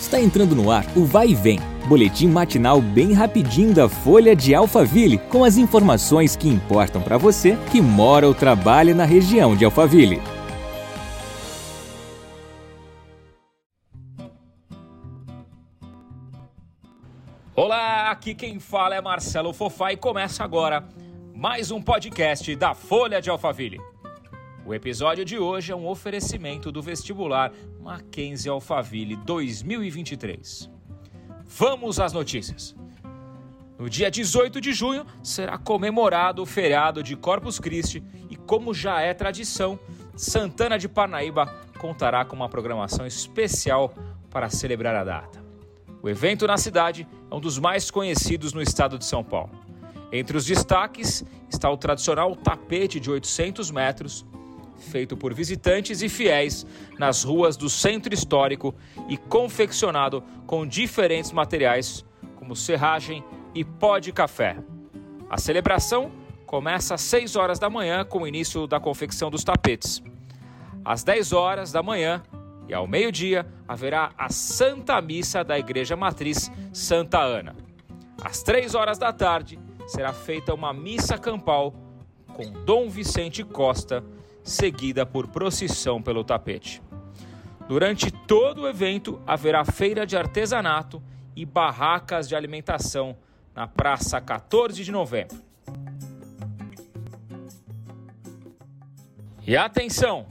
Está entrando no ar o Vai e Vem, boletim matinal bem rapidinho da Folha de Alphaville, com as informações que importam para você que mora ou trabalha na região de Alphaville. Olá, aqui quem fala é Marcelo Fofá e começa agora mais um podcast da Folha de Alphaville. O episódio de hoje é um oferecimento do vestibular Mackenzie Alphaville 2023. Vamos às notícias. No dia 18 de junho será comemorado o feriado de Corpus Christi e, como já é tradição, Santana de Parnaíba contará com uma programação especial para celebrar a data. O evento na cidade é um dos mais conhecidos no estado de São Paulo. Entre os destaques está o tradicional tapete de 800 metros feito por visitantes e fiéis nas ruas do centro histórico e confeccionado com diferentes materiais, como serragem e pó de café. A celebração começa às 6 horas da manhã com o início da confecção dos tapetes. Às 10 horas da manhã e ao meio-dia haverá a Santa Missa da Igreja Matriz Santa Ana. Às 3 horas da tarde será feita uma missa campal com Dom Vicente Costa seguida por procissão pelo tapete. Durante todo o evento haverá feira de artesanato e barracas de alimentação na praça 14 de novembro. E atenção!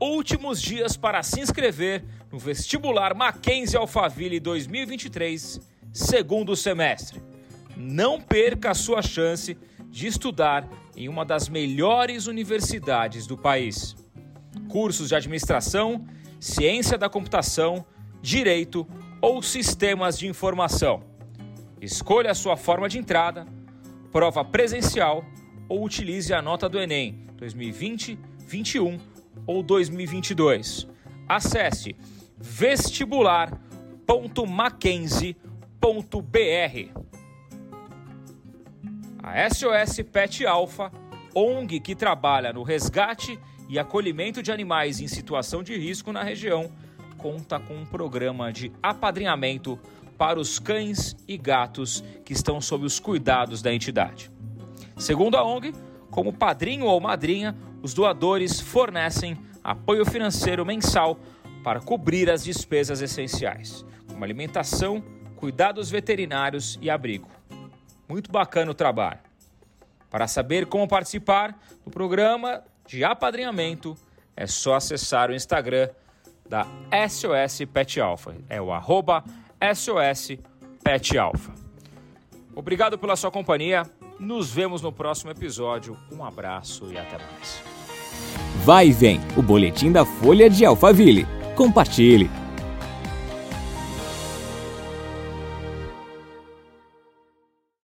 Últimos dias para se inscrever no vestibular Mackenzie Alphaville 2023, segundo semestre. Não perca a sua chance de estudar em uma das melhores universidades do país. Cursos de administração, ciência da computação, direito ou sistemas de informação. Escolha a sua forma de entrada, prova presencial ou utilize a nota do Enem 2020, 21 ou 2022. Acesse vestibular.mackenzie.br. A SOS Pet Alpha, ONG que trabalha no resgate e acolhimento de animais em situação de risco na região, conta com um programa de apadrinhamento para os cães e gatos que estão sob os cuidados da entidade. Segundo a ONG, como padrinho ou madrinha, os doadores fornecem apoio financeiro mensal para cobrir as despesas essenciais, como alimentação, cuidados veterinários e abrigo. Muito bacana o trabalho. Para saber como participar do programa de apadrinhamento, é só acessar o Instagram da SOS Pet Alpha. É o arroba SOS Pet Alpha. Obrigado pela sua companhia. Nos vemos no próximo episódio. Um abraço e até mais. Vai e vem, o boletim da Folha de Alphaville. Compartilhe.